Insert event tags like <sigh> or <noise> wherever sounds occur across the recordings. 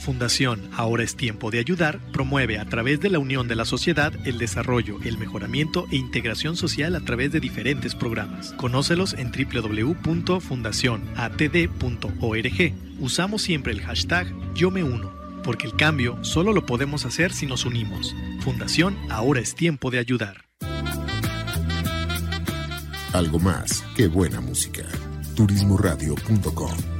Fundación Ahora es Tiempo de Ayudar promueve a través de la unión de la sociedad el desarrollo, el mejoramiento e integración social a través de diferentes programas. Conócelos en www.fundacionatd.org. Usamos siempre el hashtag Yo me uno, porque el cambio solo lo podemos hacer si nos unimos. Fundación Ahora es Tiempo de Ayudar. Algo más que buena música. Turismoradio.com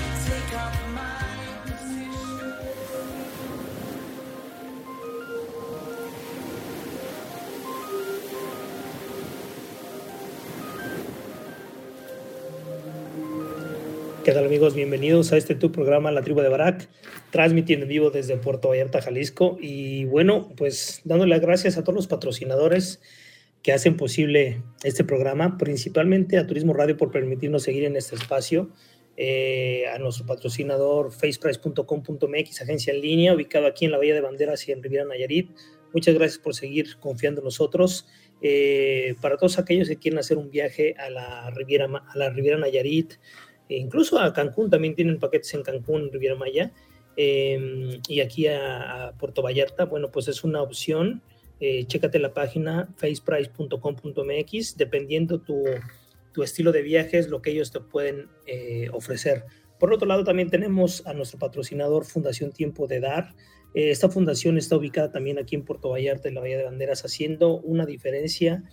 ¿Qué tal amigos? Bienvenidos a este tu programa La Tribu de Barak, transmitiendo en vivo desde Puerto Vallarta, Jalisco. Y bueno, pues dándole las gracias a todos los patrocinadores que hacen posible este programa, principalmente a Turismo Radio por permitirnos seguir en este espacio, eh, a nuestro patrocinador faceprice.com.mx, agencia en línea, ubicado aquí en la Bahía de Banderas y en Riviera Nayarit. Muchas gracias por seguir confiando en nosotros. Eh, para todos aquellos que quieren hacer un viaje a la Riviera, a la Riviera Nayarit, e incluso a Cancún, también tienen paquetes en Cancún, Riviera Maya, em, y aquí a, Puerto Vallarta, bueno, pues es una opción. Eh, chécate la página faceprice.com.mx, dependiendo tu, tu, estilo de viajes, lo que ellos te pueden eh, ofrecer. Por otro lado, también tenemos a nuestro patrocinador Fundación Tiempo de Dar. Eh, esta fundación está ubicada también aquí en Puerto Vallarta, en la Bahía de Banderas, haciendo una diferencia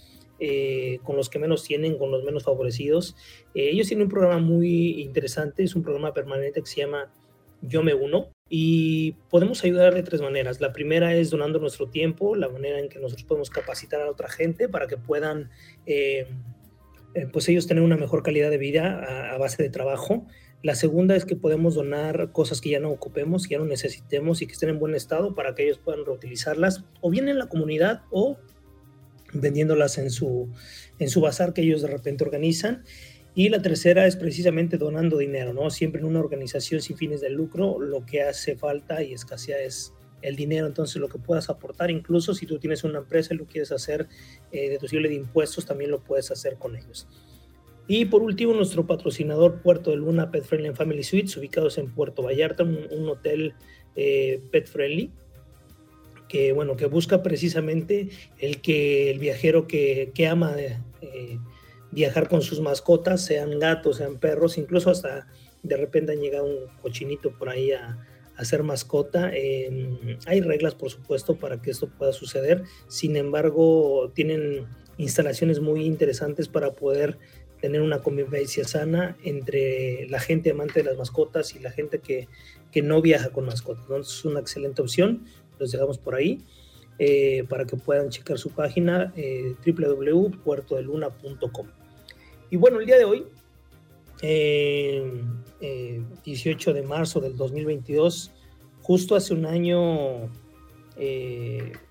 eh, con los que menos tienen, con los menos favorecidos. Eh, ellos tienen un programa muy interesante, es un programa permanente que se llama Yo me uno y podemos ayudar de tres maneras. La primera es donando nuestro tiempo, la manera en que nosotros podemos capacitar a otra gente para que puedan, eh, pues ellos tener una mejor calidad de vida a, base de trabajo. La segunda es que podemos donar cosas que ya no ocupemos, que ya no necesitemos y que estén en buen estado para que ellos puedan reutilizarlas o bien en la comunidad o vendiéndolas en su, en su bazar que ellos de repente organizan. Y la tercera es precisamente donando dinero, ¿no? Siempre en una organización sin fines de lucro, lo que hace falta y escasea es el dinero, entonces lo que puedas aportar, incluso si tú tienes una empresa y lo quieres hacer eh, deducible de impuestos, también lo puedes hacer con ellos. Y por último, nuestro patrocinador Puerto de Luna Pet Friendly Family Suites, ubicados en Puerto Vallarta, un, hotel eh, pet friendly, que bueno, que busca precisamente el que el viajero que, que ama eh, viajar con sus mascotas, sean gatos, sean perros, incluso hasta de repente han llegado un cochinito por ahí a, a ser mascota. Em, hay reglas, por supuesto, para que esto pueda suceder. Sin embargo, tienen instalaciones muy interesantes para poder tener una convivencia sana entre la gente amante de las mascotas y la gente que, que no viaja con mascotas. Entonces es una excelente opción los dejamos por ahí eh, para que puedan checar su página eh, www.puertodeluna.com. Y bueno, el día de hoy, 18 eh, de marzo del 2022, justo hace un año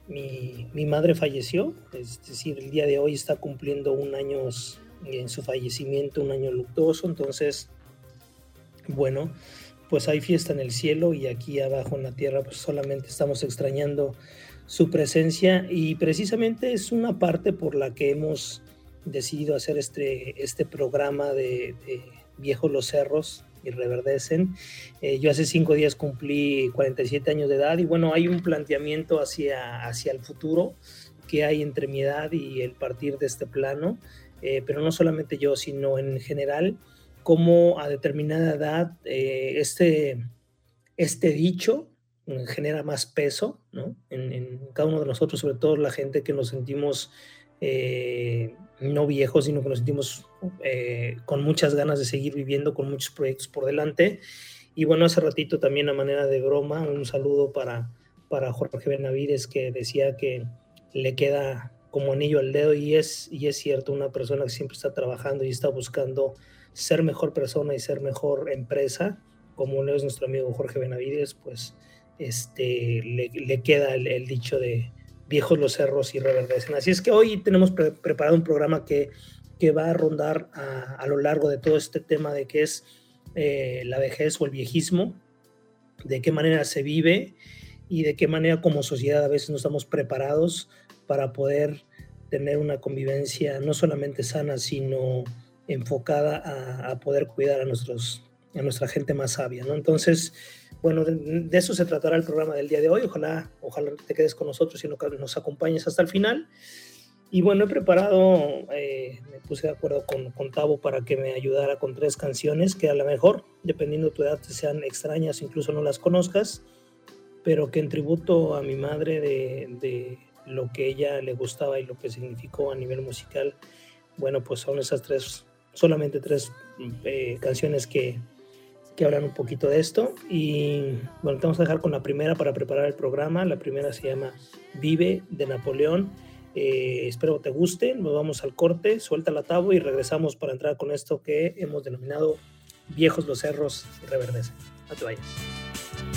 mi, mi, madre falleció, es decir, el día de hoy está cumpliendo un año en su fallecimiento, un año luctuoso, entonces, bueno, pues hay fiesta en el cielo y aquí abajo en la tierra pues solamente estamos extrañando su presencia y precisamente es una parte por la que hemos decidido hacer este, este programa de, Viejos los Cerros y Reverdecen. Eh, yo hace cinco días cumplí 47 años de edad y bueno, hay un planteamiento hacia, hacia el futuro que hay entre mi edad y el partir de este plano, eh, pero no solamente yo, sino en general cómo a determinada edad eh, este, este dicho genera más peso ¿no? en, cada uno de nosotros, sobre todo la gente que nos sentimos eh, no viejos, sino que nos sentimos eh, con muchas ganas de seguir viviendo, con muchos proyectos por delante. Y bueno, hace ratito también a manera de broma, un saludo para, para Jorge Benavides que decía que le queda como anillo al dedo y es, y es cierto, una persona que siempre está trabajando y está buscando ser mejor persona y ser mejor empresa, como lo es nuestro amigo Jorge Benavides, pues este, le, queda el, dicho de viejos los cerros y reverdecen. Así es que hoy tenemos preparado un programa que, que va a rondar a, lo largo de todo este tema de qué es eh, la vejez o el viejismo, de qué manera se vive y de qué manera como sociedad a veces no estamos preparados para poder tener una convivencia no solamente sana, sino enfocada a, poder cuidar a, nuestros, a nuestra gente más sabia. ¿no? Entonces, bueno, de, eso se tratará el programa del día de hoy. Ojalá, ojalá te quedes con nosotros y nos acompañes hasta el final. Y bueno, he preparado, eh, me puse de acuerdo con, con Tavo para que me ayudara con tres canciones que a lo mejor, dependiendo de tu edad, te sean extrañas, incluso no las conozcas, pero que en tributo a mi madre de, de lo que ella le gustaba y lo que significó a nivel musical, bueno, pues son esas tres, solamente tres eh, canciones que, que hablan un poquito de esto. Y bueno, te vamos a dejar con la primera para preparar el programa. La primera se llama Vive de Napoleón. Eh, espero te guste. Nos vamos al corte, suelta la tabo y regresamos para entrar con esto que hemos denominado Viejos los Cerros Reverdecen. No te vayas.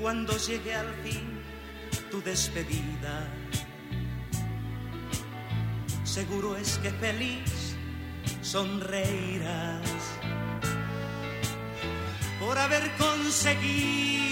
Cuando llegue al fin tu despedida. Seguro es que feliz sonreirás por haber conseguido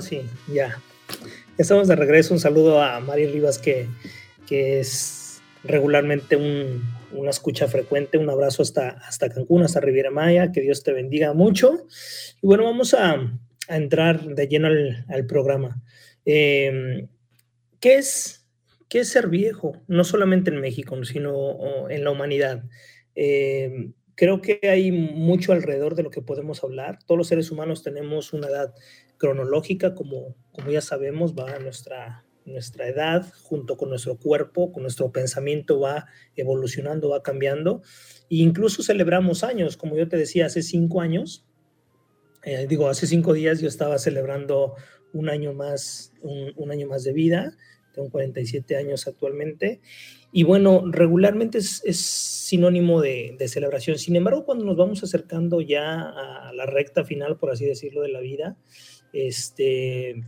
Sí, ya. Estamos de regreso. Un saludo a Mari Rivas, que, que es regularmente una escucha frecuente. Un abrazo hasta, hasta Cancún, hasta Riviera Maya. Que Dios te bendiga mucho. Y bueno, vamos a, entrar de lleno al, programa. Em, ¿qué, es, ¿Qué es ser viejo? No solamente en México, sino en la humanidad. Em, creo que hay mucho alrededor de lo que podemos hablar. Todos los seres humanos tenemos una edad cronológica, como, como ya sabemos, va a nuestra, nuestra edad, junto con nuestro cuerpo, con nuestro pensamiento va evolucionando, va cambiando. E incluso celebramos años, como yo te decía, hace cinco años, eh, digo, hace cinco días yo estaba celebrando un año más, un, año más de vida, tengo 47 años actualmente, y bueno, regularmente es, sinónimo de, de, celebración. Sin embargo, cuando nos vamos acercando ya a la recta final, por así decirlo, de la vida, este,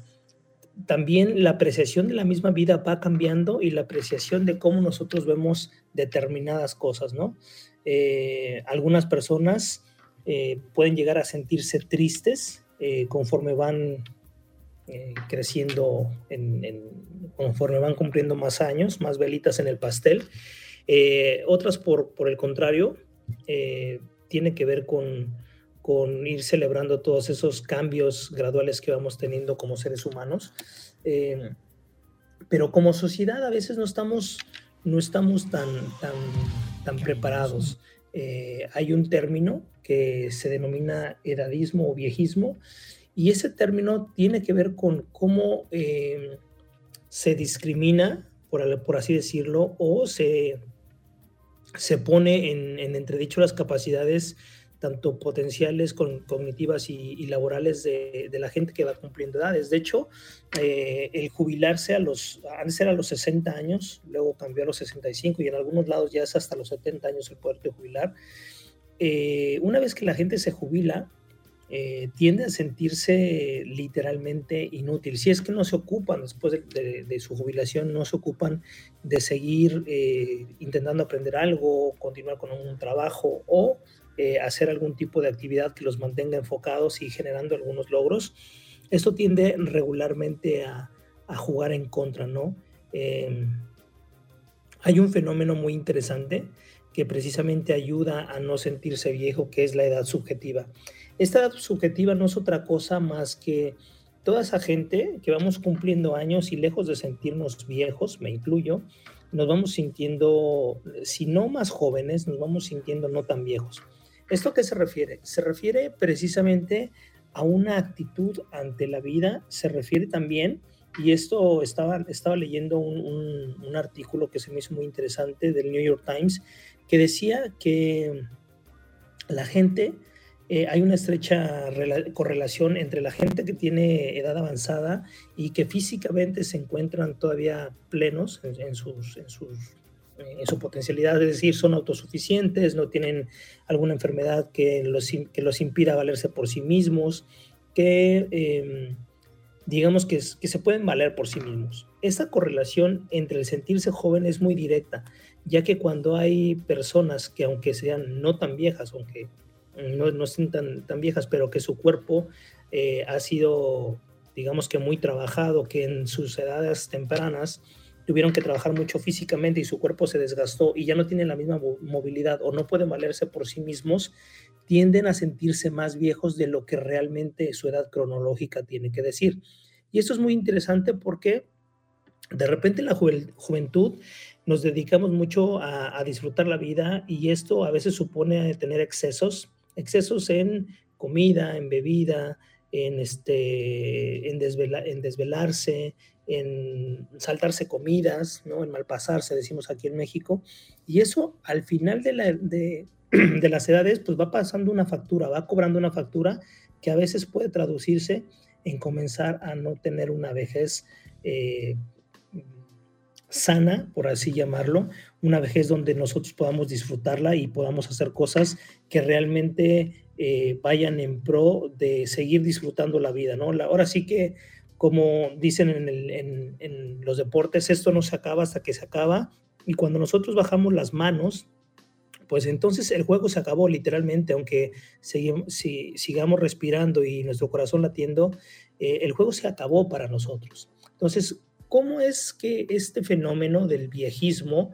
también la apreciación de la misma vida va cambiando y la apreciación de cómo nosotros vemos determinadas cosas, ¿no? Eh, algunas personas eh, pueden llegar a sentirse tristes eh, conforme van creciendo, conforme van cumpliendo más años, más velitas en el pastel. otras, por, por el contrario, tiene que ver con, con ir celebrando todos esos cambios graduales que vamos teniendo como seres humanos. Eh, pero como sociedad a veces no estamos, no estamos tan, tan, tan preparados. Eh, hay un término que se denomina edadismo o viejismo y ese término tiene que ver con cómo eh, se discrimina, por, por, así decirlo, o se, se pone en, en entredicho las capacidades tanto potenciales, cognitivas y, laborales de, la gente que va cumpliendo edades. De hecho, eh, el jubilarse a los, antes era a los 60 años, luego cambió a los 65 y en algunos lados ya es hasta los 70 años el poder de jubilar. Eh, una vez que la gente se jubila, eh, tiende a sentirse literalmente inútil. Si es que no se ocupan después de, su jubilación, no se ocupan de seguir intentando aprender algo, continuar con un trabajo o eh, hacer algún tipo de actividad que los mantenga enfocados y generando algunos logros. Esto tiende regularmente a, jugar en contra, ¿no? Em, hay un fenómeno muy interesante que precisamente ayuda a no sentirse viejo, que es la edad subjetiva. Esta edad subjetiva no es otra cosa más que toda esa gente que vamos cumpliendo años y lejos de sentirnos viejos, me incluyo, nos vamos sintiendo, si no más jóvenes, nos vamos sintiendo no tan viejos. ¿Esto qué se refiere? Se refiere precisamente a una actitud ante la vida, se refiere también, y esto estaba, estaba leyendo un, artículo que se me hizo muy interesante del New York Times, que decía que la gente, eh, hay una estrecha correlación entre la gente que tiene edad avanzada y que físicamente se encuentran todavía plenos en, sus, en sus en su potencialidad, es decir, son autosuficientes, no tienen alguna enfermedad que los, que los impida valerse por sí mismos, que em, digamos que, que se pueden valer por sí mismos. Esta correlación entre el sentirse joven es muy directa, ya que cuando hay personas que aunque sean no tan viejas, aunque no, no estén tan, tan viejas, pero que su cuerpo eh, ha sido, digamos que muy trabajado, que en sus edades tempranas, tuvieron que trabajar mucho físicamente y su cuerpo se desgastó y ya no tienen la misma movilidad o no pueden valerse por sí mismos, tienden a sentirse más viejos de lo que realmente su edad cronológica tiene que decir. Y esto es muy interesante porque de repente en la juventud nos dedicamos mucho a, disfrutar la vida y esto a veces supone tener excesos, excesos en comida, en bebida, en, este, en, en desvelarse, en saltarse comidas, ¿no? en malpasarse, decimos aquí en México. Y eso al final de, la, <clears throat> las edades, pues va pasando una factura, va cobrando una factura que a veces puede traducirse en comenzar a no tener una vejez eh, sana, por así llamarlo, una vejez donde nosotros podamos disfrutarla y podamos hacer cosas que realmente eh, vayan en pro de seguir disfrutando la vida, ¿no? ahora sí que como dicen en, los deportes, esto no se acaba hasta que se acaba. Y cuando nosotros bajamos las manos, pues entonces el juego se acabó literalmente, aunque si, sigamos respirando y nuestro corazón latiendo, eh, el juego se acabó para nosotros. Entonces, ¿cómo es que este fenómeno del viejismo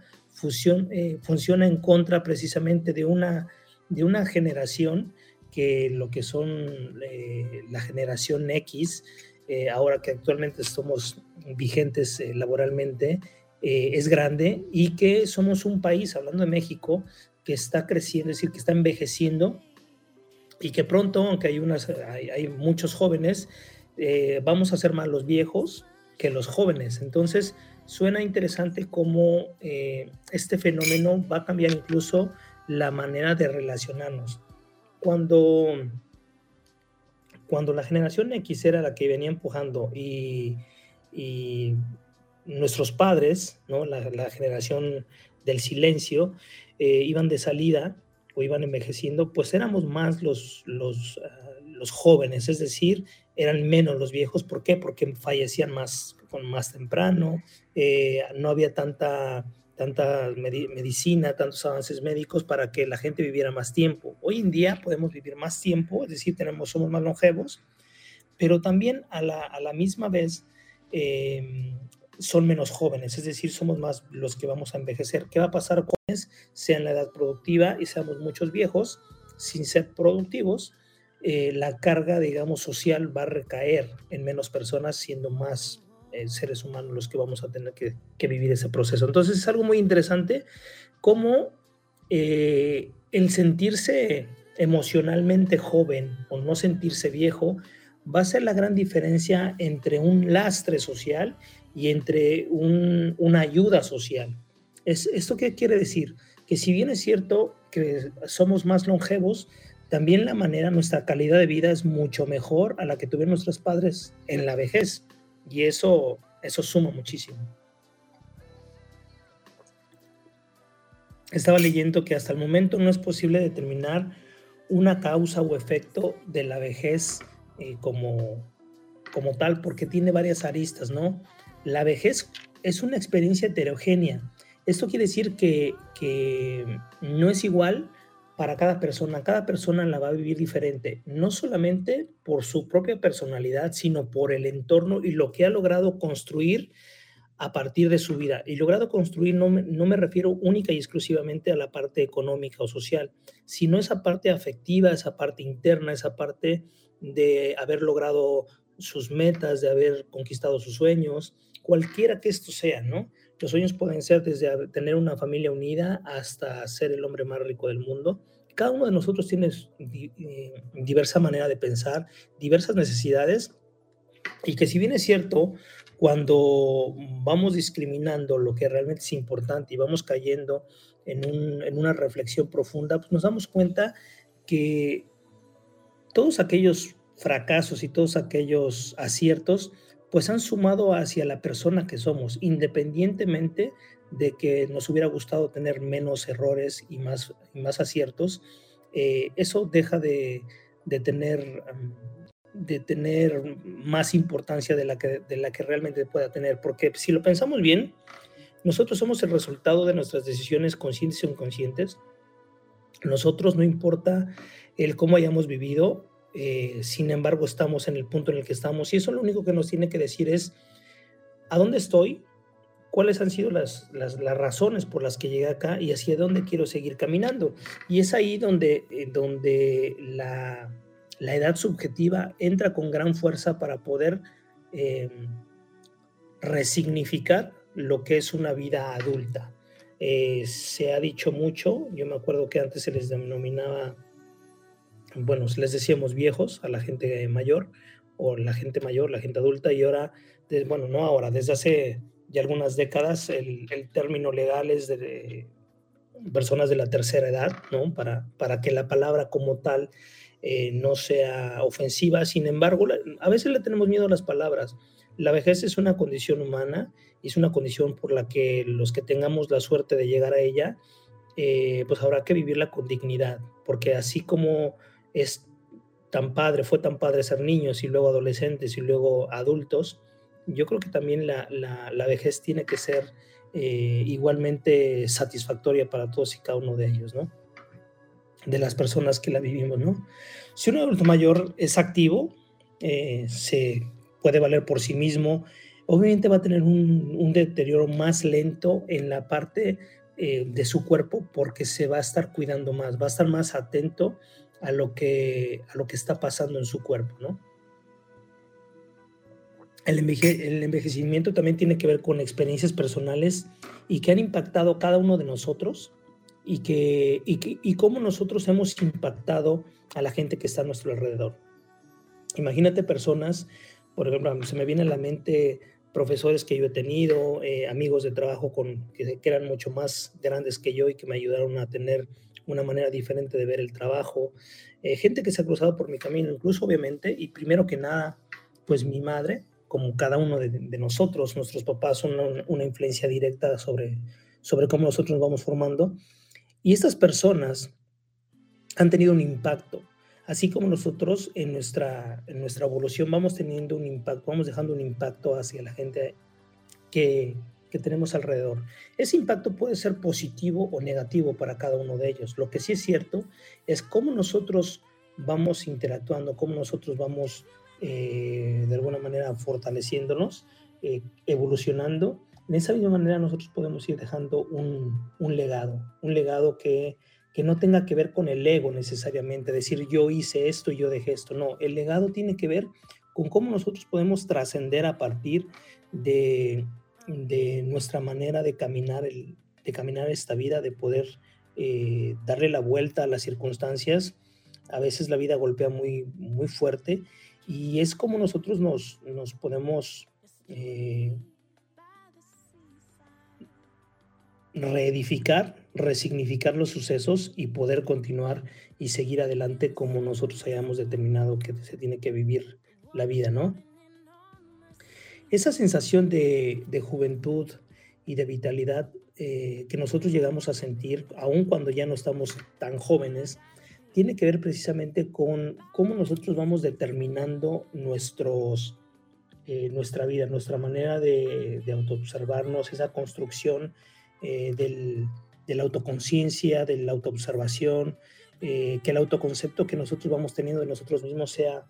eh, funciona en contra precisamente de una, de una generación que lo que son eh, la generación X, eh, ahora que actualmente somos vigentes laboralmente, es grande y que somos un país, hablando de México, que está creciendo, es decir, que está envejeciendo y que pronto, aunque hay, unas, hay, muchos jóvenes, vamos a ser más los viejos que los jóvenes. Entonces, suena interesante cómo eh, este fenómeno va a cambiar incluso la manera de relacionarnos. Cuando, cuando la generación X era la que venía empujando y, nuestros padres, ¿no? la, generación del silencio, eh, iban de salida o iban envejeciendo, pues éramos más los, los, ah, los jóvenes, es decir, eran menos los viejos. ¿Por qué? Porque fallecían más, más temprano, eh, no había tanta, tanta medicina, tantos avances médicos para que la gente viviera más tiempo. Hoy en día podemos vivir más tiempo, es decir, tenemos, somos más longevos, pero también a la, a la misma vez em, son menos jóvenes, es decir, somos más los que vamos a envejecer. ¿Qué va a pasar con jóvenes, sea en la edad productiva y seamos muchos viejos, sin ser productivos? Eh, la carga, digamos, social va a recaer en menos personas, siendo más eh, seres humanos los que vamos a tener que, vivir ese proceso. Entonces es algo muy interesante cómo eh, el sentirse emocionalmente joven o no sentirse viejo va a ser la gran diferencia entre un lastre social y entre una ayuda social. Es, ¿Esto qué quiere decir? Que si bien es cierto que somos más longevos, también la manera, nuestra calidad de vida es mucho mejor a la que tuvieron nuestros padres en la vejez. Y eso, eso suma muchísimo. Estaba leyendo que hasta el momento no es posible determinar una causa o efecto de la vejez eh, como, como tal, porque tiene varias aristas, ¿no? La vejez es una experiencia heterogénea. Esto quiere decir que, que no es igual para cada persona. Cada persona la va a vivir diferente, no solamente por su propia personalidad, sino por el entorno y lo que ha logrado construir a partir de su vida. Y logrado construir no me, no me refiero única y exclusivamente a la parte económica o social, sino esa parte afectiva, esa parte interna, esa parte de haber logrado sus metas, de haber conquistado sus sueños, cualquiera que esto sea, ¿no? Los sueños pueden ser desde tener una familia unida hasta ser el hombre más rico del mundo. Cada uno de nosotros tiene eh, diversa manera de pensar, diversas necesidades, y que si bien es cierto, cuando vamos discriminando lo que realmente es importante y vamos cayendo en, una reflexión profunda, pues nos damos cuenta que todos aquellos fracasos y todos aquellos aciertos pues han sumado hacia la persona que somos, independientemente de que nos hubiera gustado tener menos errores y más, más aciertos, eh, eso deja de, tener, de tener más importancia de la, que, de la que realmente pueda tener, porque si lo pensamos bien, nosotros somos el resultado de nuestras decisiones conscientes o inconscientes. Nosotros no importa el cómo hayamos vivido, eh, sin embargo estamos en el punto en el que estamos y eso lo único que nos tiene que decir es a dónde estoy, cuáles han sido las, las, razones por las que llegué acá y hacia dónde quiero seguir caminando. Y es ahí donde, eh, donde la, la, edad subjetiva entra con gran fuerza para poder eh, resignificar lo que es una vida adulta. se ha dicho mucho, yo me acuerdo que antes se les denominaba bueno, les decíamos viejos a la gente mayor o la gente mayor, la gente adulta, y ahora, bueno, no ahora, desde hace ya algunas décadas el, término legal es de, personas de la tercera edad, ¿no? Para, para que la palabra como tal eh, no sea ofensiva. Sin embargo, a veces le tenemos miedo a las palabras. La vejez es una condición humana y es una condición por la que los que tengamos la suerte de llegar a ella, eh, pues habrá que vivirla con dignidad, porque así como es tan padre, fue tan padre ser niños y luego adolescentes y luego adultos, yo creo que también la, la, vejez tiene que ser eh, igualmente satisfactoria para todos y cada uno de ellos, ¿no? De las personas que la vivimos, ¿no? Si un adulto mayor es activo, eh, se puede valer por sí mismo, obviamente va a tener un, un, deterioro más lento en la parte eh, de su cuerpo porque se va a estar cuidando más, va a estar más atento a lo que, a lo que está pasando en su cuerpo, ¿no? El, el envejecimiento también tiene que ver con experiencias personales y que han impactado cada uno de nosotros y, que, y, y cómo nosotros hemos impactado a la gente que está a nuestro alrededor. Imagínate personas, por ejemplo, se me viene a la mente profesores que yo he tenido, eh, amigos de trabajo con, que, eran mucho más grandes que yo y que me ayudaron a tener una manera diferente de ver el trabajo, eh, gente que se ha cruzado por mi camino, incluso obviamente, y primero que nada, pues mi madre, como cada uno de, nosotros, nuestros papás son una, influencia directa sobre, sobre cómo nosotros nos vamos formando, y estas personas han tenido un impacto así como nosotros en nuestra, en nuestra evolución vamos teniendo un impacto, vamos dejando un impacto hacia la gente que, que tenemos alrededor. Ese impacto puede ser positivo o negativo para cada uno de ellos. Lo que sí es cierto es cómo nosotros vamos interactuando, cómo nosotros vamos eh, de alguna manera fortaleciéndonos, eh, evolucionando. De esa misma manera nosotros podemos ir dejando un, un legado, un legado que que no tenga que ver con el ego necesariamente, decir yo hice esto y yo dejé esto. No, el legado tiene que ver con cómo nosotros podemos trascender a partir de, nuestra manera de caminar, el, de caminar esta vida, de poder eh, darle la vuelta a las circunstancias. A veces la vida golpea muy, muy fuerte y es como nosotros nos, nos podemos eh, reedificar, resignificar los sucesos y poder continuar y seguir adelante como nosotros hayamos determinado que se tiene que vivir la vida, ¿no? Esa sensación de, juventud y de vitalidad eh, que nosotros llegamos a sentir, aun cuando ya no estamos tan jóvenes, tiene que ver precisamente con cómo nosotros vamos determinando nuestros, eh, nuestra vida, nuestra manera de, autoobservarnos, esa construcción eh, del, de la autoconciencia, de la autoobservación, que el autoconcepto que nosotros vamos teniendo de nosotros mismos sea,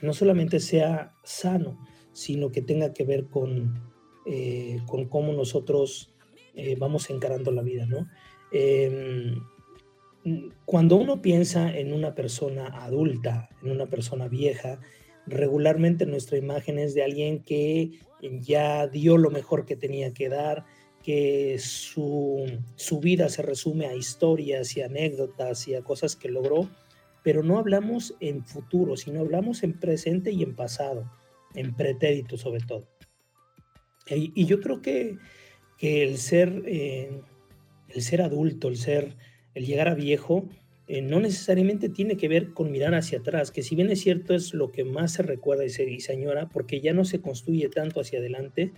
no solamente sea sano, sino que tenga que ver con, eh, con cómo nosotros vamos encarando la vida, ¿no? Em, cuando uno piensa en una persona adulta, en una persona vieja, regularmente nuestra imagen es de alguien que ya dio lo mejor que tenía que dar, que su, vida se resume a historias y anécdotas y a cosas que logró, pero no hablamos en futuro, sino hablamos en presente y en pasado, en pretérito sobre todo. Y, yo creo que, el, ser, eh, el ser adulto, el ser, el llegar a viejo, eh, no necesariamente tiene que ver con mirar hacia atrás, que si bien es cierto es lo que más se recuerda y se, y se añora, porque ya no se construye tanto hacia adelante,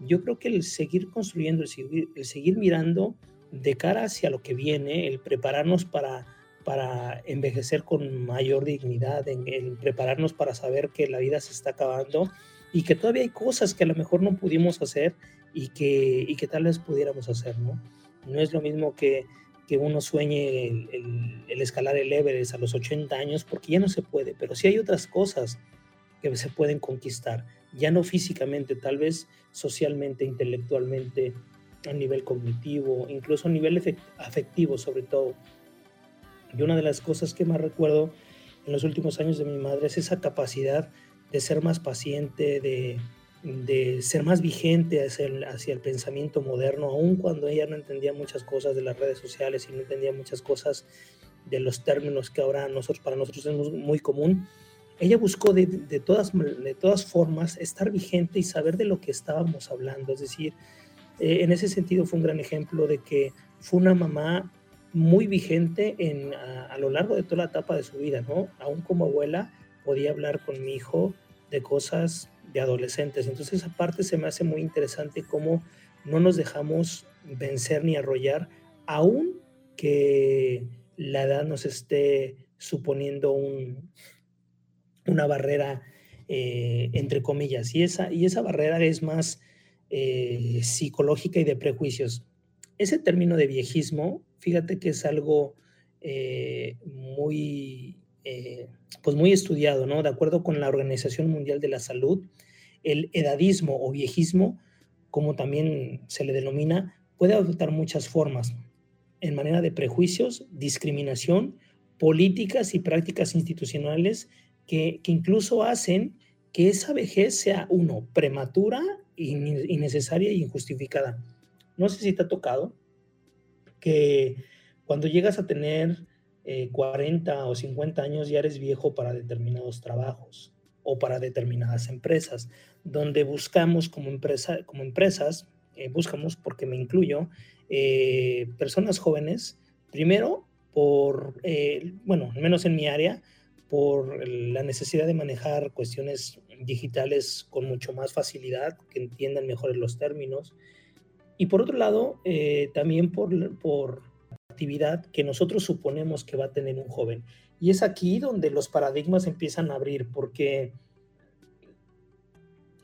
yo creo que el seguir construyendo, el seguir, mirando de cara hacia lo que viene, el prepararnos para, para envejecer con mayor dignidad, en, el prepararnos para saber que la vida se está acabando y que todavía hay cosas que a lo mejor no pudimos hacer y que, y que tal vez pudiéramos hacer, ¿no? No es lo mismo que, que uno sueñe el, el, escalar el Everest a los 80 años, porque ya no se puede, pero sí hay otras cosas que se pueden conquistar ya no físicamente, tal vez socialmente, intelectualmente, a nivel cognitivo, incluso a nivel afectivo sobre todo. Y una de las cosas que más recuerdo en los últimos años de mi madre es esa capacidad de ser más paciente, de, de ser más vigente hacia el, pensamiento moderno, aun cuando ella no entendía muchas cosas de las redes sociales y no entendía muchas cosas de los términos que ahora nosotros, para nosotros es muy común ella buscó de, todas, de todas formas estar vigente y saber de lo que estábamos hablando. Es decir, eh, en ese sentido fue un gran ejemplo de que fue una mamá muy vigente en, a, lo largo de toda la etapa de su vida, ¿no? Aún como abuela podía hablar con mi hijo de cosas de adolescentes. Entonces esa parte se me hace muy interesante cómo no nos dejamos vencer ni arrollar, aún que la edad nos esté suponiendo un, una barrera eh, entre comillas, y esa, y esa barrera es más eh, psicológica y de prejuicios. Ese término de viejismo, fíjate que es algo eh, muy, pues muy estudiado, ¿no? De acuerdo con la Organización Mundial de la Salud, el edadismo o viejismo, como también se le denomina, puede adoptar muchas formas en manera de prejuicios, discriminación, políticas y prácticas institucionales que, incluso hacen que esa vejez sea, uno, prematura, innecesaria e injustificada. No sé si te ha tocado que cuando llegas a tener 40 eh, o 50 años ya eres viejo para determinados trabajos o para determinadas empresas, donde buscamos como, empresa, como empresas, eh, buscamos, porque me incluyo, eh, personas jóvenes, primero por, bueno, al menos en mi área, por la necesidad de manejar cuestiones digitales con mucho más facilidad, que entiendan mejor los términos. Y por otro lado, también por, por actividad que nosotros suponemos que va a tener un joven. Y es aquí donde los paradigmas empiezan a abrir, porque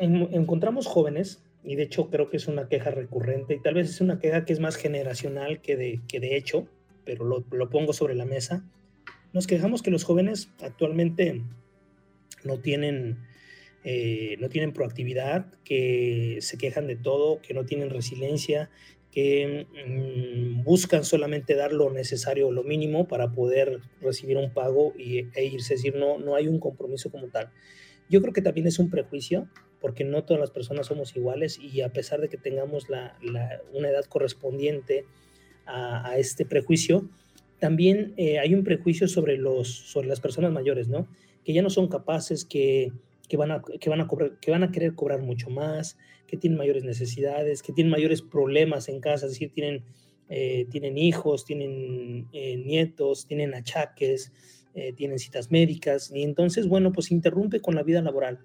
encontramos jóvenes, y de hecho creo que es una queja recurrente, y tal vez es una queja que es más generacional que de, que de hecho, pero lo, lo pongo sobre la mesa. Nos quejamos que los jóvenes actualmente no tienen, eh, no tienen proactividad, que se quejan de todo, que no tienen resiliencia, que mm, buscan solamente dar lo necesario o lo mínimo para poder recibir un pago y, e irse, es decir, no, no hay un compromiso como tal. Yo creo que también es un prejuicio, porque no todas las personas somos iguales y a pesar de que tengamos la, una edad correspondiente a, este prejuicio, también eh, hay un prejuicio sobre, los, sobre las personas mayores, ¿no? Que ya no son capaces, que, que van, a, que, van a cobrar, que van a querer cobrar mucho más, que tienen mayores necesidades, que tienen mayores problemas en casa, es decir, tienen, eh, tienen hijos, tienen eh, nietos, tienen achaques, eh, tienen citas médicas, y entonces, bueno, pues interrumpe con la vida laboral.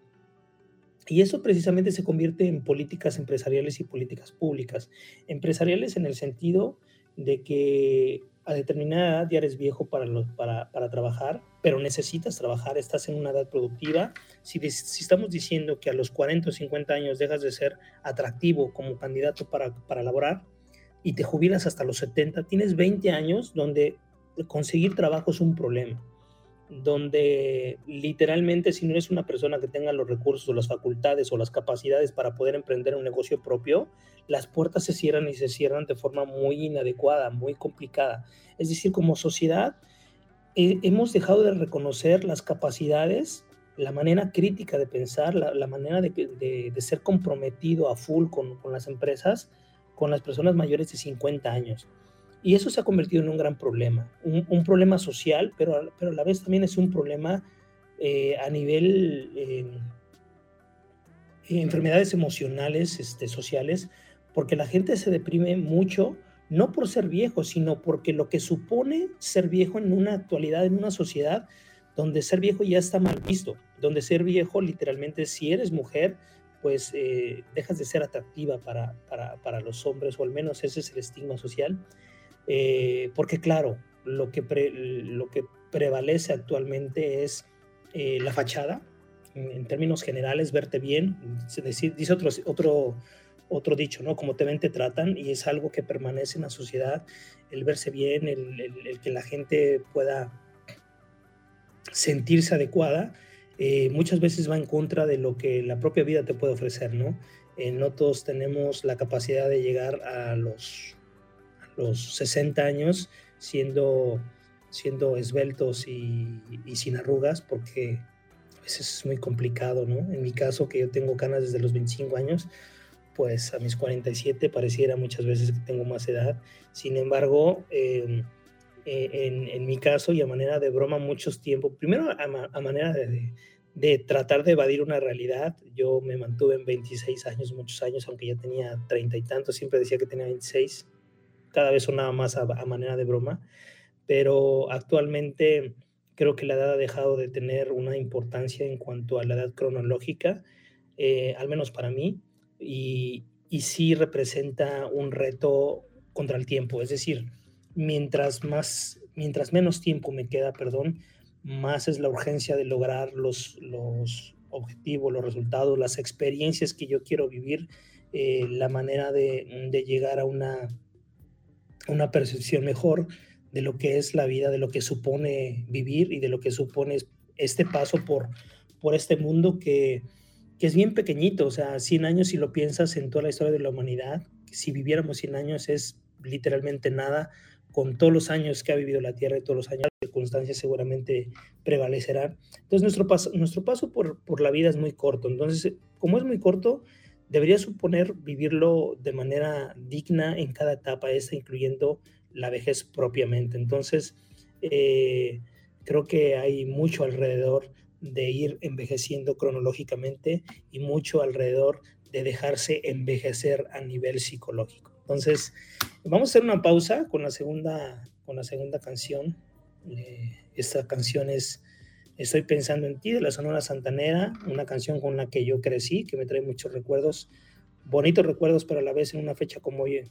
Y eso precisamente se convierte en políticas empresariales y políticas públicas. Empresariales en el sentido de que a determinada edad ya eres viejo para, para, para, trabajar, pero necesitas trabajar, estás en una edad productiva. Si, si, estamos diciendo que a los 40 o 50 años dejas de ser atractivo como candidato para, para laborar y te jubilas hasta los 70, tienes 20 años donde conseguir trabajo es un problema donde literalmente si no eres una persona que tenga los recursos las facultades o las capacidades para poder emprender un negocio propio, las puertas se cierran y se cierran de forma muy inadecuada, muy complicada. Es decir, como sociedad eh, hemos dejado de reconocer las capacidades, la manera crítica de pensar, la, manera de, ser comprometido a full con las empresas, con las personas mayores de 50 años. Y eso se ha convertido en un gran problema, un, problema social, pero, pero a la vez también es un problema eh, a nivel eh, enfermedades emocionales, este, sociales, porque la gente se deprime mucho, no por ser viejo, sino porque lo que supone ser viejo en una actualidad, en una sociedad donde ser viejo ya está mal visto, donde ser viejo literalmente si eres mujer, pues eh, dejas de ser atractiva para, para, para, los hombres, o al menos ese es el estigma social. Eh, porque claro, lo que, lo que prevalece actualmente es eh, la fachada, en, términos generales, verte bien, decir, dice otro, otro, otro dicho, ¿no? Como te ven, te tratan, y es algo que permanece en la sociedad, el verse bien, el, el, que la gente pueda sentirse adecuada, eh, muchas veces va en contra de lo que la propia vida te puede ofrecer, ¿no? no todos tenemos la capacidad de llegar a los los 60 años siendo, siendo esbeltos y, sin arrugas, porque a veces es muy complicado, ¿no? En mi caso, que yo tengo canas desde los 25 años, pues a mis 47 pareciera muchas veces que tengo más edad. Sin embargo, em, e, en, mi caso y a manera de broma muchos tiempos, primero a, manera de, de, tratar de evadir una realidad, yo me mantuve en 26 años, muchos años, aunque ya tenía 30 y tantos, siempre decía que tenía 26 cada vez sonaba más a, manera de broma, pero actualmente creo que la edad ha dejado de tener una importancia en cuanto a la edad cronológica, eh, al menos para mí, y, y sí representa un reto contra el tiempo, es decir, mientras más, mientras menos tiempo me queda, perdón, más es la urgencia de lograr los, los objetivos, los resultados, las experiencias que yo quiero vivir, eh, la manera de, de, llegar a una una percepción mejor de lo que es la vida, de lo que supone vivir y de lo que supone este paso por, por este mundo que, que es bien pequeñito, o sea, 100 años si lo piensas en toda la historia de la humanidad, si viviéramos 100 años es literalmente nada, con todos los años que ha vivido la Tierra y todos los años, las circunstancias seguramente prevalecerán. Entonces nuestro paso, nuestro paso por, por la vida es muy corto, entonces como es muy corto, debería suponer vivirlo de manera digna en cada etapa, esta incluyendo la vejez propiamente. Entonces, eh, creo que hay mucho alrededor de ir envejeciendo cronológicamente y mucho alrededor de dejarse envejecer a nivel psicológico. Entonces, vamos a hacer una pausa con la segunda, con la segunda canción. Eh, esta canción es Estoy pensando en ti de la Sonora Santanera, una canción con la que yo crecí, que me trae muchos recuerdos, bonitos recuerdos, pero a la vez en una fecha como hoy,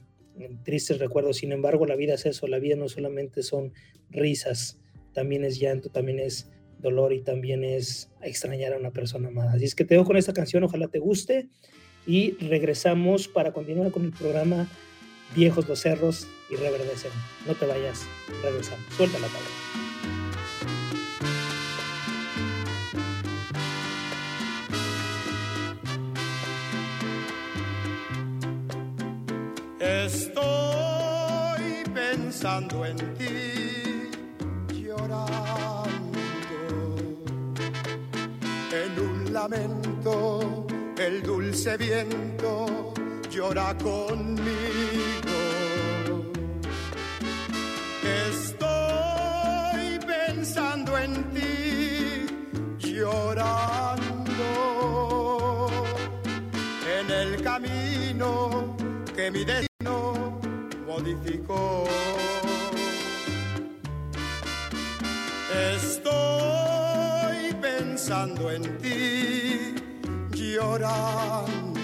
tristes recuerdos. Sin embargo, la vida es eso, la vida no solamente son risas, también es llanto, también es dolor y también es extrañar a una persona más. Así es que te dejo con esta canción, ojalá te guste y regresamos para continuar con el programa Viejos los Cerros y Reverdecen. No te vayas, regresamos. Suelta la palabra. Estoy pensando en ti, llorando en un lamento, el dulce viento llora conmigo. Estoy pensando en ti, llorando en el camino que mi Estoy pensando en ti, llorando.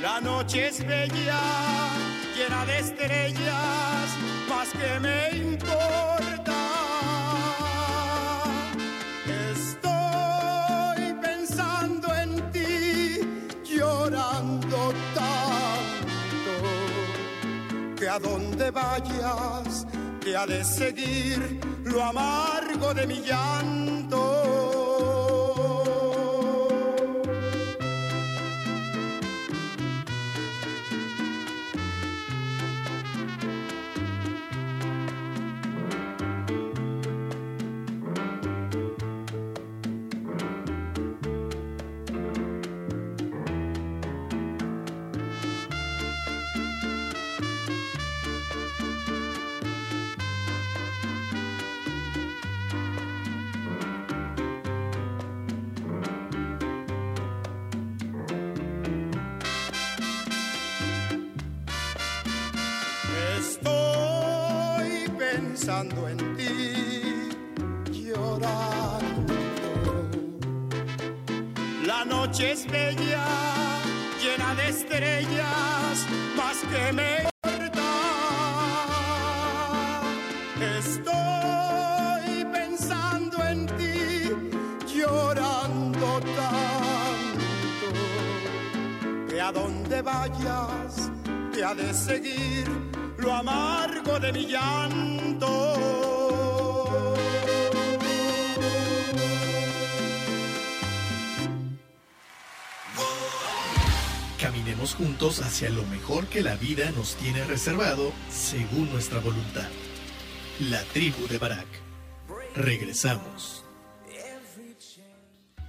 La noche es bella, llena de estrellas, más que me importa. A donde vayas te ha de seguir lo amargo de mi llanto. En ti, llorando. La noche es bella, llena de estrellas, más que me importa. Estoy pensando en ti, llorando tanto, que a donde vayas te ha de seguir lo amargo de mi llanto. Caminemos juntos hacia lo mejor que la vida nos tiene reservado según nuestra voluntad. La tribu de Barak. Regresamos.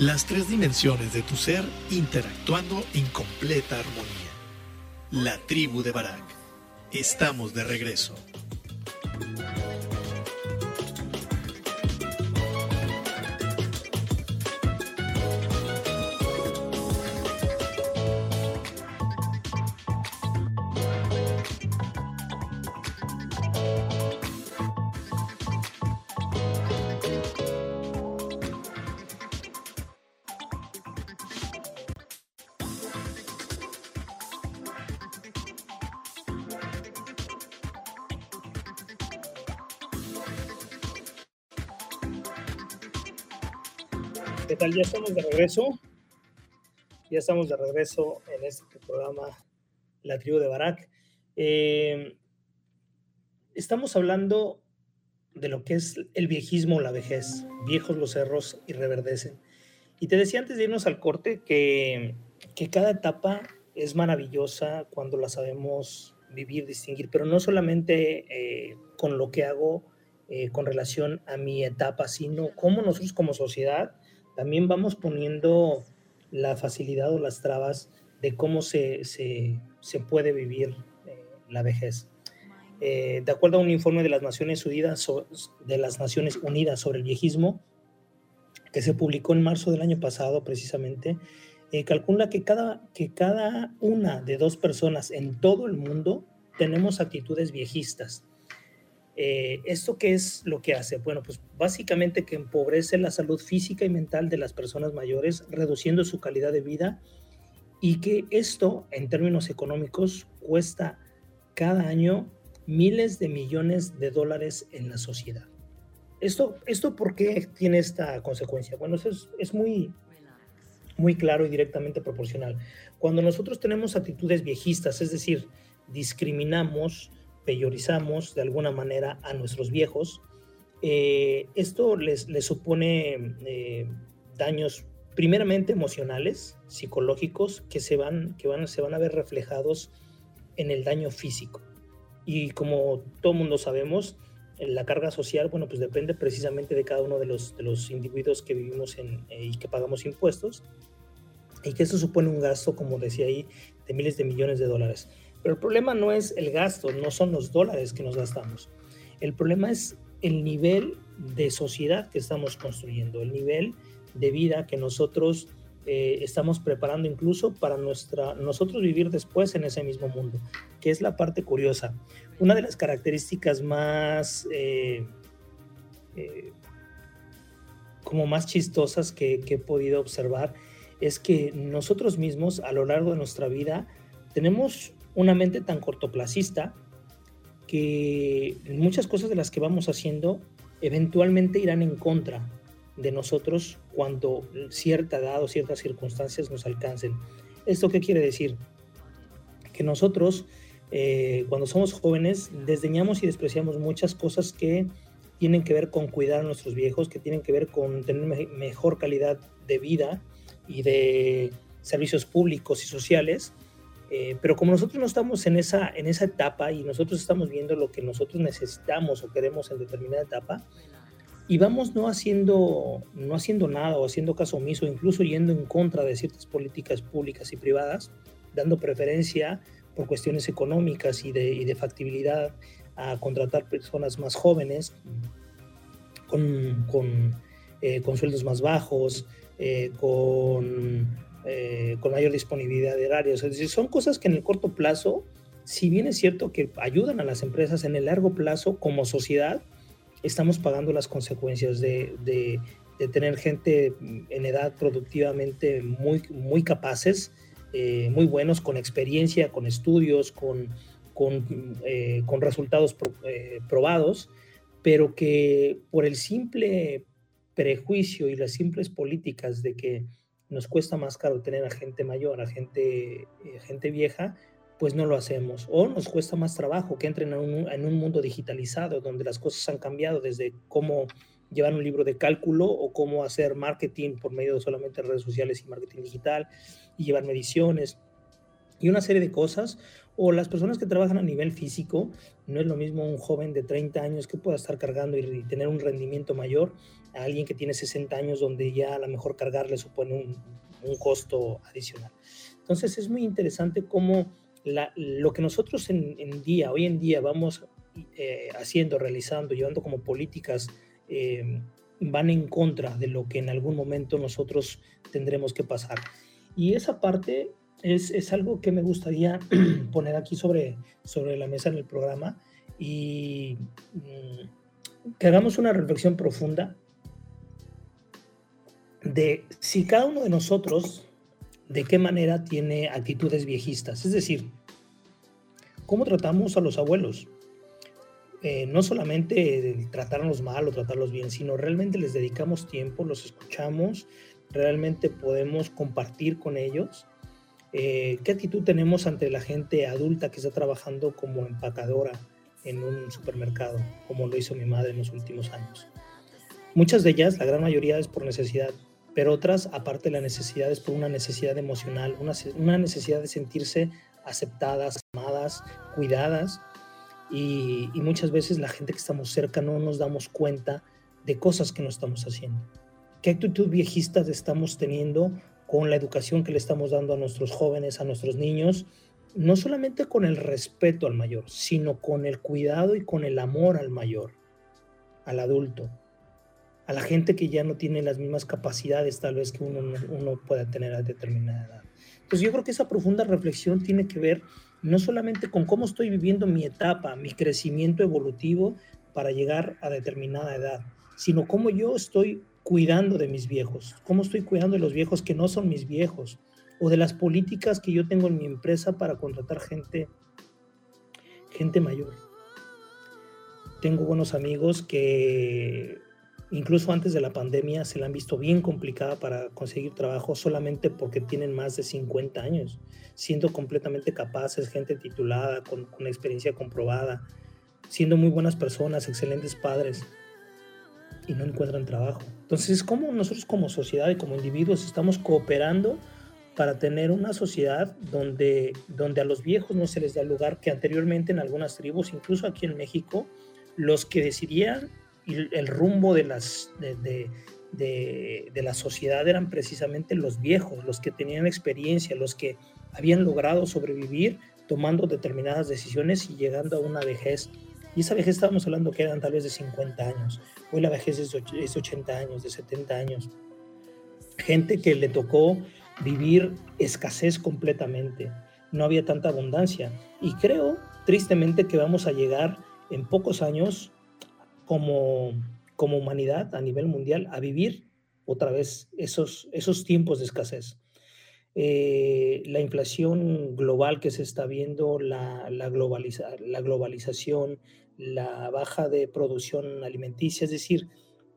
Las tres dimensiones de tu ser interactuando en completa armonía. La tribu de Barak. Estamos de regreso. Ya estamos de regreso. Ya estamos de regreso en este programa La Tribu de Barak. Eh, estamos hablando de lo que es el viejismo o la vejez. Viejos los cerros y reverdecen. Y te decía antes de irnos al corte que, que cada etapa es maravillosa cuando la sabemos vivir, distinguir, pero no solamente eh, con lo que hago eh, con relación a mi etapa, sino cómo nosotros como sociedad también vamos poniendo la facilidad o las trabas de cómo se, se, se puede vivir eh, la vejez. de acuerdo a un informe de las Naciones Unidas, de las Naciones Unidas sobre el viejismo, que se publicó en marzo del año pasado precisamente, eh, calcula que cada, que cada una de dos personas en todo el mundo tenemos actitudes viejistas. Eh, ¿Esto qué es lo que hace? Bueno, pues básicamente que empobrece la salud física y mental de las personas mayores, reduciendo su calidad de vida y que esto, en términos económicos, cuesta cada año miles de millones de dólares en la sociedad. ¿Esto, esto por qué tiene esta consecuencia? Bueno, eso es, es muy, muy claro y directamente proporcional. Cuando nosotros tenemos actitudes viejistas, es decir, discriminamos, peyorizamos de alguna manera a nuestros viejos, eh, esto les, les supone eh, daños primeramente emocionales, psicológicos, que, se van, que van, se van a ver reflejados en el daño físico. Y como todo mundo sabemos, la carga social, bueno, pues depende precisamente de cada uno de los, de los individuos que vivimos en, eh, y que pagamos impuestos y que eso supone un gasto, como decía ahí, de miles de millones de dólares. Pero el problema no es el gasto, no son los dólares que nos gastamos. El problema es el nivel de sociedad que estamos construyendo, el nivel de vida que nosotros eh, estamos preparando incluso para nuestra, nosotros vivir después en ese mismo mundo, que es la parte curiosa. Una de las características más... Eh, eh, como más chistosas que, que he podido observar es que nosotros mismos a lo largo de nuestra vida tenemos una mente tan cortoplacista que muchas cosas de las que vamos haciendo eventualmente irán en contra de nosotros cuando cierta edad o ciertas circunstancias nos alcancen. ¿Esto qué quiere decir? Que nosotros eh, cuando somos jóvenes desdeñamos y despreciamos muchas cosas que tienen que ver con cuidar a nuestros viejos, que tienen que ver con tener mejor calidad de vida, y de servicios públicos y sociales. Eh, pero como nosotros no estamos en esa, en esa etapa y nosotros estamos viendo lo que nosotros necesitamos o queremos en determinada etapa, y vamos no haciendo, no haciendo nada o haciendo caso omiso, incluso yendo en contra de ciertas políticas públicas y privadas, dando preferencia por cuestiones económicas y de, y de factibilidad a contratar personas más jóvenes con, con, eh, con sueldos más bajos, eh, con, eh, con mayor disponibilidad de horarios. Es son cosas que en el corto plazo, si bien es cierto que ayudan a las empresas, en el largo plazo, como sociedad, estamos pagando las consecuencias de, de, tener gente en edad productivamente muy, muy capaces, eh, muy buenos, con experiencia, con estudios, con, con, con resultados probados, pero que por el simple prejuicio y las simples políticas de que nos cuesta más caro tener a gente mayor, a gente, eh, gente vieja, pues no lo hacemos. O nos cuesta más trabajo que entren en un, en un, mundo digitalizado donde las cosas han cambiado desde cómo llevar un libro de cálculo o cómo hacer marketing por medio de solamente redes sociales y marketing digital y llevar mediciones y una serie de cosas. O las personas que trabajan a nivel físico, no es lo mismo un joven de 30 años que pueda estar cargando y tener un rendimiento mayor a alguien que tiene 60 años donde ya a lo mejor cargar le supone un, un costo adicional. Entonces es muy interesante cómo la, lo que nosotros en, en, día, hoy en día vamos eh, haciendo, realizando, llevando como políticas, eh, van en contra de lo que en algún momento nosotros tendremos que pasar. Y esa parte es, es algo que me gustaría <clears throat> poner aquí sobre, sobre la mesa en el programa y mm, que hagamos una reflexión profunda de si cada uno de nosotros de qué manera tiene actitudes viejistas. Es decir, cómo tratamos a los abuelos. Eh, no solamente tratarlos mal o tratarlos bien, sino realmente les dedicamos tiempo, los escuchamos, realmente podemos compartir con ellos? Eh, ¿Qué actitud tenemos ante la gente adulta que está trabajando como empacadora en un supermercado, como lo hizo mi madre en los últimos años? Muchas de ellas, la gran mayoría es por necesidad, pero otras, aparte de la necesidad, es por una necesidad emocional, una, necesidad de sentirse aceptadas, amadas, cuidadas. Y, y, muchas veces la gente que estamos cerca no nos damos cuenta de cosas que no estamos haciendo. ¿Qué actitud viejista estamos teniendo con la educación que le estamos dando a nuestros jóvenes, a nuestros niños? No solamente con el respeto al mayor, sino con el cuidado y con el amor al mayor, al adulto, a la gente que ya no tiene las mismas capacidades tal vez que uno, uno pueda tener a determinada edad. Pues yo creo que esa profunda reflexión tiene que ver no solamente con cómo estoy viviendo mi etapa, mi crecimiento evolutivo para llegar a determinada edad, sino cómo yo estoy cuidando de mis viejos, cómo estoy cuidando de los viejos que no son mis viejos, o de las políticas que yo tengo en mi empresa para contratar gente, gente mayor. Tengo buenos amigos que incluso antes de la pandemia se la han visto bien complicada para conseguir trabajo solamente porque tienen más de 50 años, siendo completamente capaces, gente titulada, con, con experiencia comprobada, siendo muy buenas personas, excelentes padres y no encuentran trabajo. Entonces, ¿cómo nosotros como sociedad y como individuos estamos cooperando para tener una sociedad donde, donde a los viejos no se les da lugar que anteriormente en algunas tribus, incluso aquí en México, los que decidían el rumbo de, las, de, de, la sociedad eran precisamente los viejos, los que tenían experiencia, los que habían logrado sobrevivir tomando determinadas decisiones y llegando a una vejez. Y esa vejez estábamos hablando que eran tal vez de 50 años, hoy la vejez es de 80 años, de 70 años. Gente que le tocó vivir escasez completamente, no había tanta abundancia. Y creo, tristemente, que vamos a llegar en pocos años como, como humanidad a nivel mundial a vivir otra vez esos, esos tiempos de escasez. Eh, la inflación global que se está viendo, la, la, globaliza, la globalización, la baja de producción alimenticia, es decir,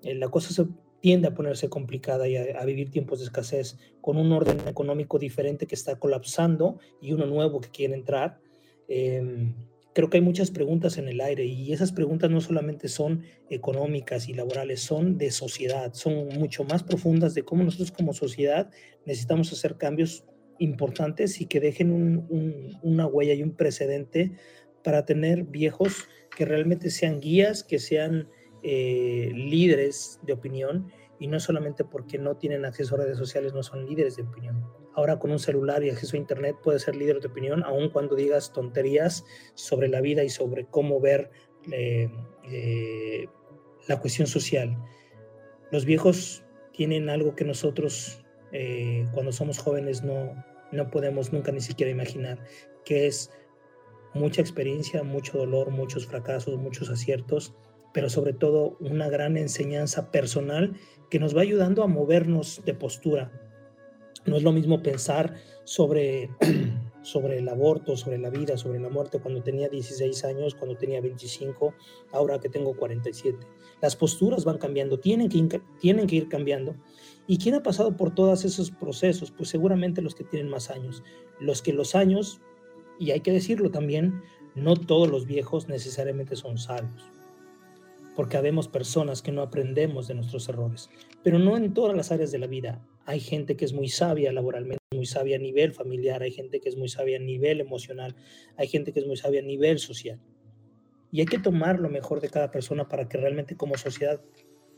eh, la cosa se tiende a ponerse complicada y a, vivir tiempos de escasez con un orden económico diferente que está colapsando y uno nuevo que quiere entrar. Eh, creo que hay muchas preguntas en el aire y esas preguntas no solamente son económicas y laborales, son de sociedad, son mucho más profundas de cómo nosotros como sociedad necesitamos hacer cambios importantes y que dejen un, un, una huella y un precedente para tener viejos que realmente sean guías, que sean eh, líderes de opinión y no solamente porque no tienen acceso a redes sociales, no son líderes de opinión ahora con un celular y acceso a Internet puedes ser líder de opinión, aun cuando digas tonterías sobre la vida y sobre cómo ver eh, eh, la cuestión social. Los viejos tienen algo que nosotros eh, cuando somos jóvenes no, no podemos nunca ni siquiera imaginar, que es mucha experiencia, mucho dolor, muchos fracasos, muchos aciertos, pero sobre todo una gran enseñanza personal que nos va ayudando a movernos de postura, no es lo mismo pensar sobre, <clears throat> sobre el aborto, sobre la vida, sobre la muerte cuando tenía 16 años, cuando tenía 25, ahora que tengo 47. Las posturas van cambiando, tienen que, tienen que ir cambiando. ¿Y quién ha pasado por todos esos procesos? Pues seguramente los que tienen más años. Los que los años, y hay que decirlo también, no todos los viejos necesariamente son sabios porque habemos personas que no aprendemos de nuestros errores, pero no en todas las áreas de la vida. Hay gente que es muy sabia laboralmente, muy sabia a nivel familiar, hay gente que es muy sabia a nivel emocional, hay gente que es muy sabia a nivel social. Y hay que tomar lo mejor de cada persona para que realmente como sociedad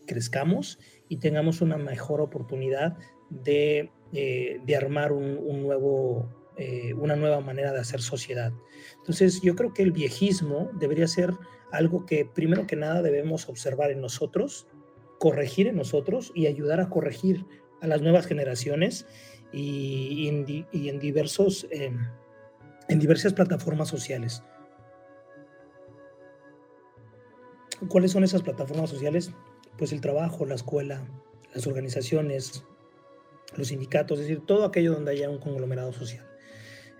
crezcamos y tengamos una mejor oportunidad de, eh, de armar un, nuevo, eh, una nueva manera de hacer sociedad. Entonces yo creo que el viejismo debería ser algo que primero que nada debemos observar en nosotros, corregir en nosotros y ayudar a corregir a las nuevas generaciones y, en, diversos, eh, en diversas plataformas sociales. ¿Cuáles son esas plataformas sociales? Pues el trabajo, la escuela, las organizaciones, los sindicatos, es decir, todo aquello donde haya un conglomerado social.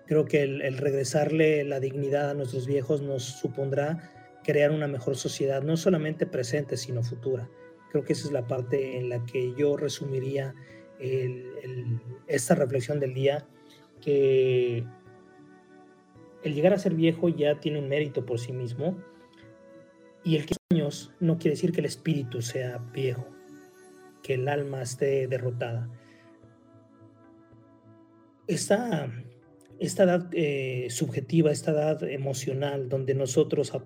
Creo que el regresarle la dignidad a nuestros viejos nos supondrá crear una mejor sociedad, no solamente presente, sino futura. Creo que esa es la parte en la que yo resumiría esta reflexión del día, que el llegar a ser viejo ya tiene un mérito por sí mismo y el que años no quiere decir que el espíritu sea viejo, que el alma esté derrotada. Esta, esta edad eh, subjetiva, esta edad emocional, donde nosotros a,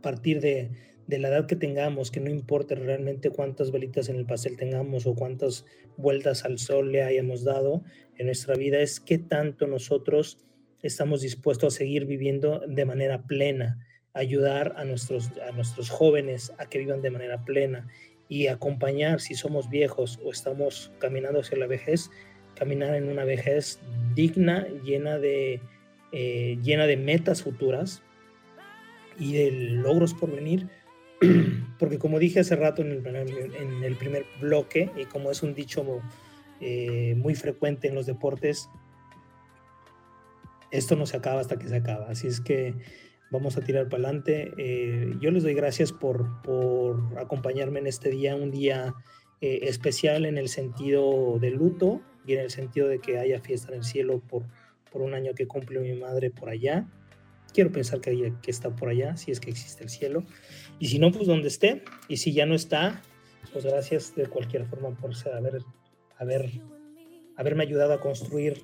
partir de, de, la edad que tengamos, que no importa realmente cuántas velitas en el pastel tengamos o cuántas vueltas al sol le hayamos dado en nuestra vida, es qué tanto nosotros estamos dispuestos a seguir viviendo de manera plena, ayudar a nuestros, a nuestros jóvenes a que vivan de manera plena y acompañar si somos viejos o estamos caminando hacia la vejez, caminar en una vejez digna, llena de, eh, llena de metas futuras y de logros por venir, <clears throat> porque como dije hace rato en el, primer bloque, y como es un dicho eh, muy frecuente en los deportes, esto no se acaba hasta que se acaba. Así es que vamos a tirar para adelante. Eh, yo les doy gracias por, por, acompañarme en este día, un día especial en el sentido de luto, y en el sentido de que haya fiesta en el cielo por, por un año que cumple mi madre por allá. Quiero pensar que, está por allá, si es que existe el cielo. Y si no, pues donde esté. Y si ya no está, pues gracias de cualquier forma por haber, haber, haberme ayudado a construir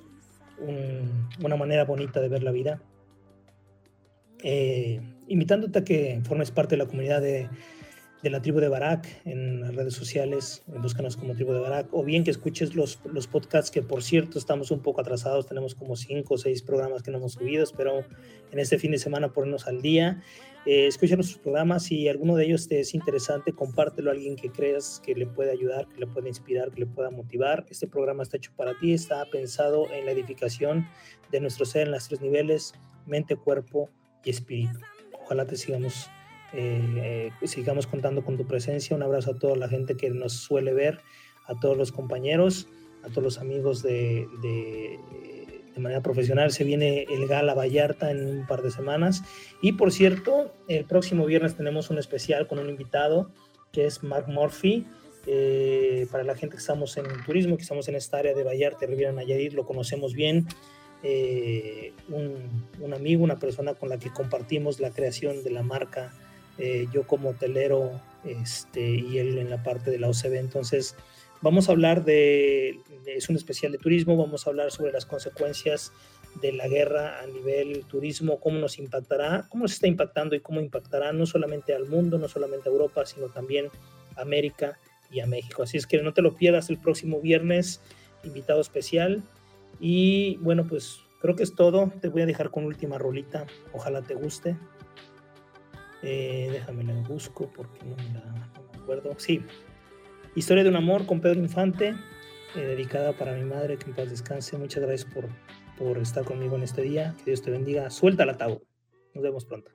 una manera bonita de ver la vida. Eh, invitándote a que formes parte de la comunidad de de la tribu de Barak en las redes sociales, búscanos como tribu de Barak, o bien que escuches los, los podcasts, que por cierto estamos un poco atrasados, tenemos como cinco o seis programas que no hemos subido, pero en este fin de semana ponernos al día. Eh, escucha nuestros programas, si alguno de ellos te es interesante, compártelo a alguien que creas que le puede ayudar, que le pueda inspirar, que le pueda motivar. Este programa está hecho para ti, está pensado en la edificación de nuestro ser en los tres niveles, mente, cuerpo y espíritu. Ojalá te sigamos eh, sigamos contando con tu presencia. Un abrazo a toda la gente que nos suele ver, a todos los compañeros, a todos los amigos de, de, manera profesional. Se viene el Gala Vallarta en un par de semanas. Y por cierto, el próximo viernes tenemos un especial con un invitado que es Mark Murphy. Eh, para la gente que estamos en turismo, que estamos en esta área de Vallarta, Riviera Nayarit, lo conocemos bien. Eh, un, un, amigo, una persona con la que compartimos la creación de la marca eh, yo como hotelero este, y él en la parte de la OCB. Entonces, vamos a hablar de, es un especial de turismo, vamos a hablar sobre las consecuencias de la guerra a nivel turismo, cómo nos impactará, cómo se está impactando y cómo impactará no solamente al mundo, no solamente a Europa, sino también a América y a México. Así es que no te lo pierdas el próximo viernes, invitado especial. Y bueno, pues creo que es todo. Te voy a dejar con última rolita. Ojalá te guste. Eh, déjame la busco porque no, me acuerdo. Sí, Historia de un amor con Pedro Infante, eh, dedicada para mi madre, que en paz descanse. Muchas gracias por, por estar conmigo en este día. Que Dios te bendiga. Suelta la tabú. Nos vemos pronto.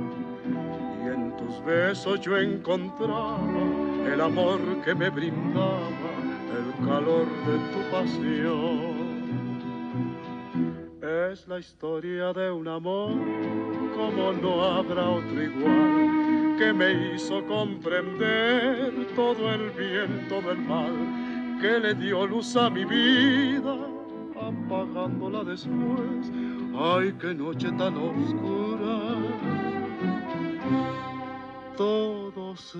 besos yo encontraba el amor que me brindaba, el calor de tu pasión. Es la historia de un amor como no habrá otro igual, que me hizo comprender todo el bien, todo el mal, que le dio luz a mi vida, apagándola después. Ay, qué noche tan oscura todo se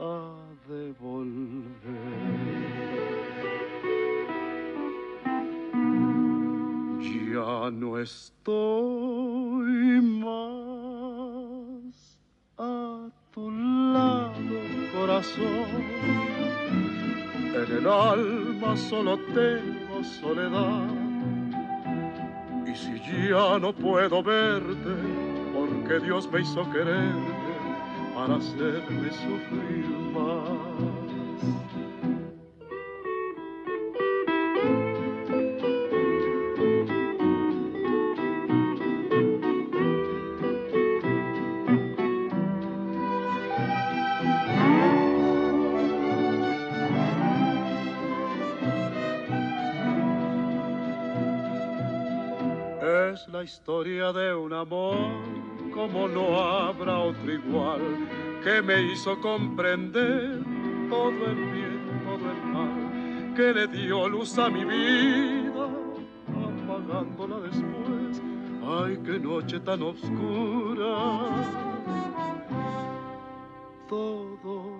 ha de volver. Ya no estoy más a tu lado, corazón. En el alma solo tengo soledad. Y si ya no puedo verte, porque Dios me hizo quererte para hacerme sufrir más. la historia de un amor como no habrá otro igual que me hizo comprender todo el bien, todo el mal que le dio luz a mi vida, apagándola después. Ay, qué noche tan oscura. Todo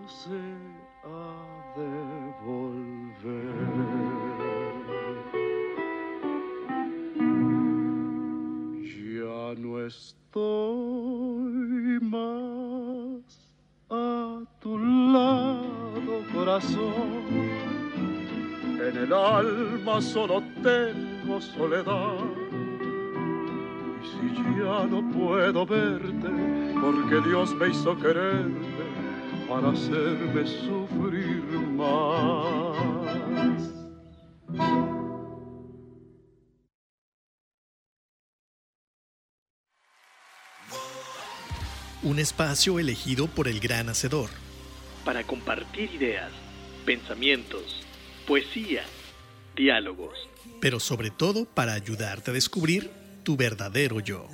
solo tengo soledad. Y si ya no puedo verte, porque Dios me hizo quererte para hacerme sufrir más. un espacio elegido por el gran hacedor, para compartir ideas, pensamientos, poesía, diálogos, pero sobre todo para ayudarte a descubrir tu verdadero yo.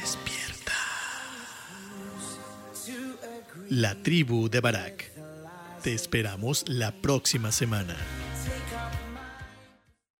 Despierta. La tribu de Barak. Te esperamos la próxima semana.